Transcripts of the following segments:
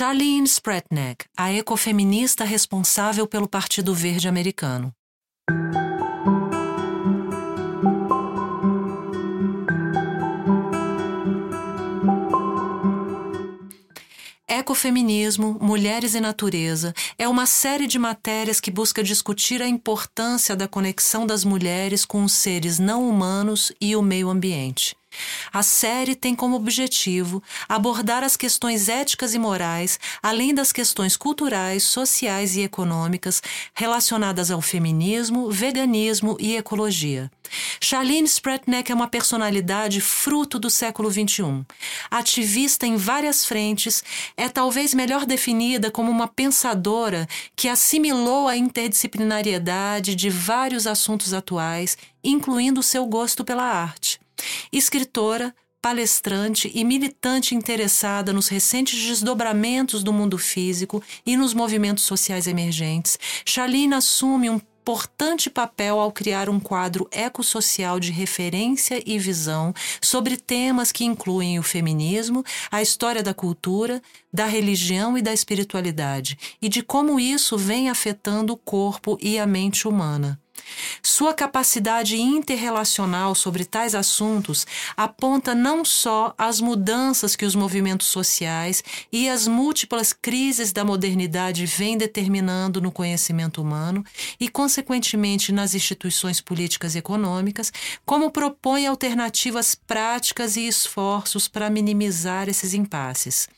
Charlene Spretnak, a ecofeminista responsável pelo Partido Verde Americano. Ecofeminismo, Mulheres e Natureza é uma série de matérias que busca discutir a importância da conexão das mulheres com os seres não humanos e o meio ambiente. A série tem como objetivo abordar as questões éticas e morais, além das questões culturais, sociais e econômicas relacionadas ao feminismo, veganismo e ecologia. Charlene Spretnak é uma personalidade fruto do século XXI. Ativista em várias frentes, é talvez melhor definida como uma pensadora que assimilou a interdisciplinariedade de vários assuntos atuais, incluindo seu gosto pela arte. Escritora, palestrante e militante interessada nos recentes desdobramentos do mundo físico e nos movimentos sociais emergentes, Charlene assume um importante papel ao criar um quadro ecossocial de referência e visão sobre temas que incluem o feminismo, a história da cultura, da religião e da espiritualidade, e de como isso vem afetando o corpo e a mente humana. Sua capacidade interrelacional sobre tais assuntos aponta não só as mudanças que os movimentos sociais e as múltiplas crises da modernidade vêm determinando no conhecimento humano e, consequentemente, nas instituições políticas e econômicas, como propõe alternativas práticas e esforços para minimizar esses impasses.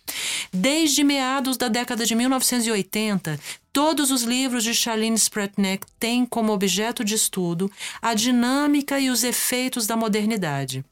Desde meados da década de 1980, Todos os livros de Charlene Spretnak têm como objeto de estudo a dinâmica e os efeitos da modernidade.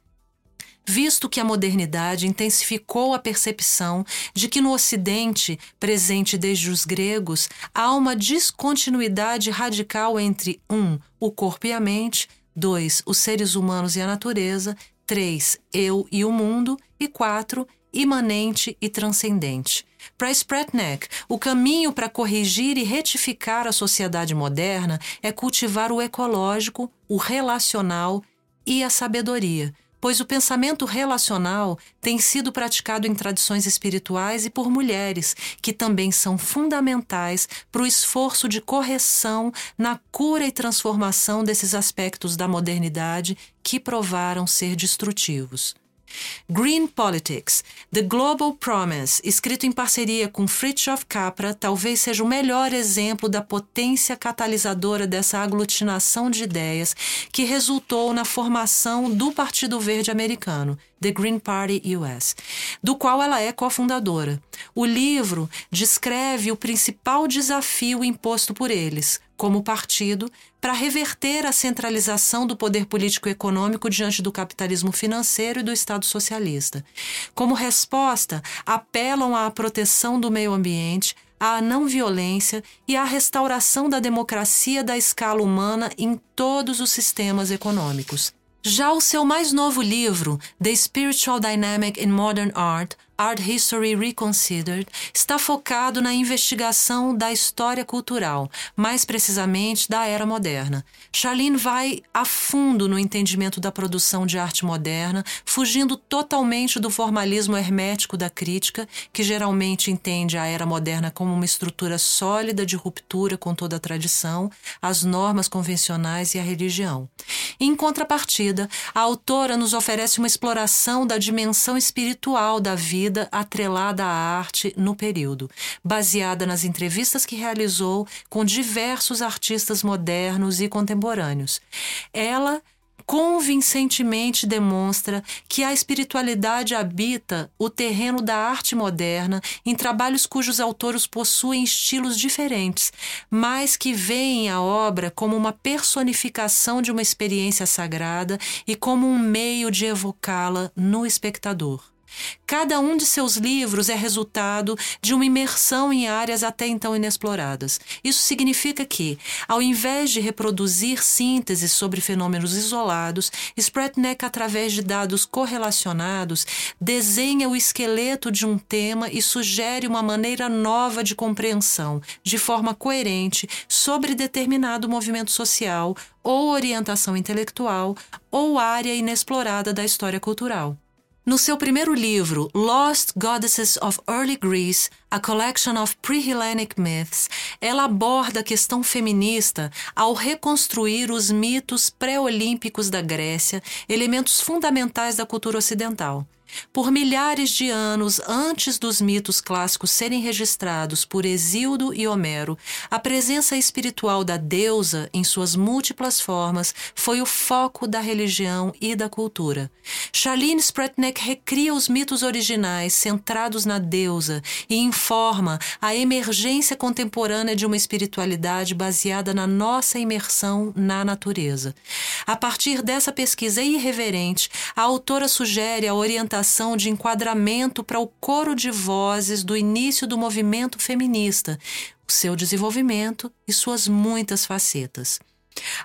Visto que a modernidade intensificou a percepção de que no Ocidente, presente desde os gregos, há uma descontinuidade radical entre 1. Um, o corpo e a mente, 2. Os seres humanos e a natureza, 3. Eu e o mundo, e 4 imanente e transcendente. Para Spretnak, o caminho para corrigir e retificar a sociedade moderna é cultivar o ecológico, o relacional e a sabedoria, pois o pensamento relacional tem sido praticado em tradições espirituais e por mulheres, que também são fundamentais para o esforço de correção na cura e transformação desses aspectos da modernidade que provaram ser destrutivos. Green Politics, The Global Promise, escrito em parceria com Fritjof Capra, talvez seja o melhor exemplo da potência catalisadora dessa aglutinação de ideias que resultou na formação do Partido Verde Americano, The Green Party US, do qual ela é cofundadora. O livro descreve o principal desafio imposto por eles, como partido, para reverter a centralização do poder político e econômico diante do capitalismo financeiro e do Estado socialista. Como resposta, apelam à proteção do meio ambiente, à não violência e à restauração da democracia da escala humana em todos os sistemas econômicos. Já o seu mais novo livro, The Spiritual Dynamic in Modern Art, Art History Reconsidered está focado na investigação da história cultural, mais precisamente da era moderna. Charlene vai a fundo no entendimento da produção de arte moderna, fugindo totalmente do formalismo hermético da crítica, que geralmente entende a era moderna como uma estrutura sólida de ruptura com toda a tradição, as normas convencionais e a religião. Em contrapartida, a autora nos oferece uma exploração da dimensão espiritual da vida atrelada à arte no período, baseada nas entrevistas que realizou com diversos artistas modernos e contemporâneos. Ela convincentemente demonstra que a espiritualidade habita o terreno da arte moderna em trabalhos cujos autores possuem estilos diferentes, mas que veem a obra como uma personificação de uma experiência sagrada e como um meio de evocá-la no espectador. Cada um de seus livros é resultado de uma imersão em áreas até então inexploradas. Isso significa que, ao invés de reproduzir sínteses sobre fenômenos isolados, Spretnek, através de dados correlacionados, desenha o esqueleto de um tema e sugere uma maneira nova de compreensão, de forma coerente, sobre determinado movimento social ou orientação intelectual ou área inexplorada da história cultural. No seu primeiro livro, Lost Goddesses of Early Greece, A Collection of Pre-Hellenic Myths, ela aborda a questão feminista ao reconstruir os mitos pré-olímpicos da Grécia, elementos fundamentais da cultura ocidental. Por milhares de anos antes dos mitos clássicos serem registrados por Exildo e Homero, a presença espiritual da deusa, em suas múltiplas formas, foi o foco da religião e da cultura. Charlene Spretnek recria os mitos originais centrados na deusa e informa a emergência contemporânea de uma espiritualidade baseada na nossa imersão na natureza. A partir dessa pesquisa irreverente, a autora sugere a orientação de enquadramento para o coro de vozes do início do movimento feminista, o seu desenvolvimento e suas muitas facetas.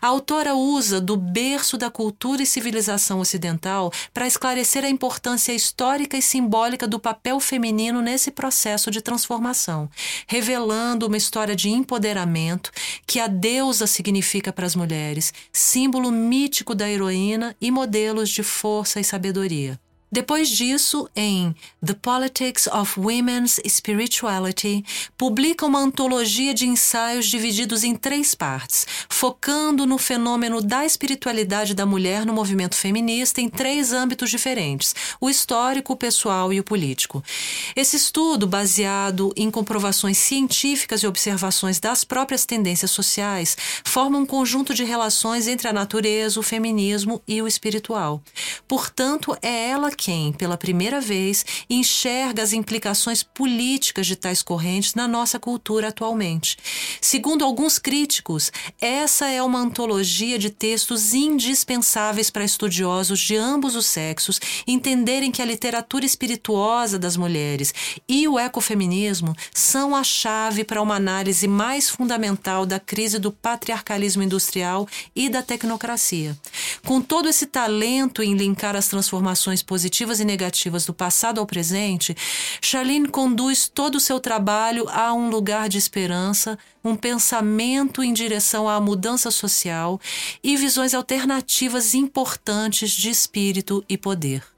A autora usa do berço da cultura e civilização ocidental para esclarecer a importância histórica e simbólica do papel feminino nesse processo de transformação, revelando uma história de empoderamento que a deusa significa para as mulheres, símbolo mítico da heroína e modelos de força e sabedoria. Depois disso, em The Politics of Women's Spirituality, publica uma antologia de ensaios divididos em três partes, focando no fenômeno da espiritualidade da mulher no movimento feminista em três âmbitos diferentes: o histórico, o pessoal e o político. Esse estudo, baseado em comprovações científicas e observações das próprias tendências sociais, forma um conjunto de relações entre a natureza, o feminismo e o espiritual. Portanto, é ela que quem, pela primeira vez, enxerga as implicações políticas de tais correntes na nossa cultura atualmente. Segundo alguns críticos, essa é uma antologia de textos indispensáveis para estudiosos de ambos os sexos entenderem que a literatura espirituosa das mulheres e o ecofeminismo são a chave para uma análise mais fundamental da crise do patriarcalismo industrial e da tecnocracia. Com todo esse talento em linkar as transformações positivas positivas e negativas do passado ao presente, Charlene conduz todo o seu trabalho a um lugar de esperança, um pensamento em direção à mudança social e visões alternativas importantes de espírito e poder.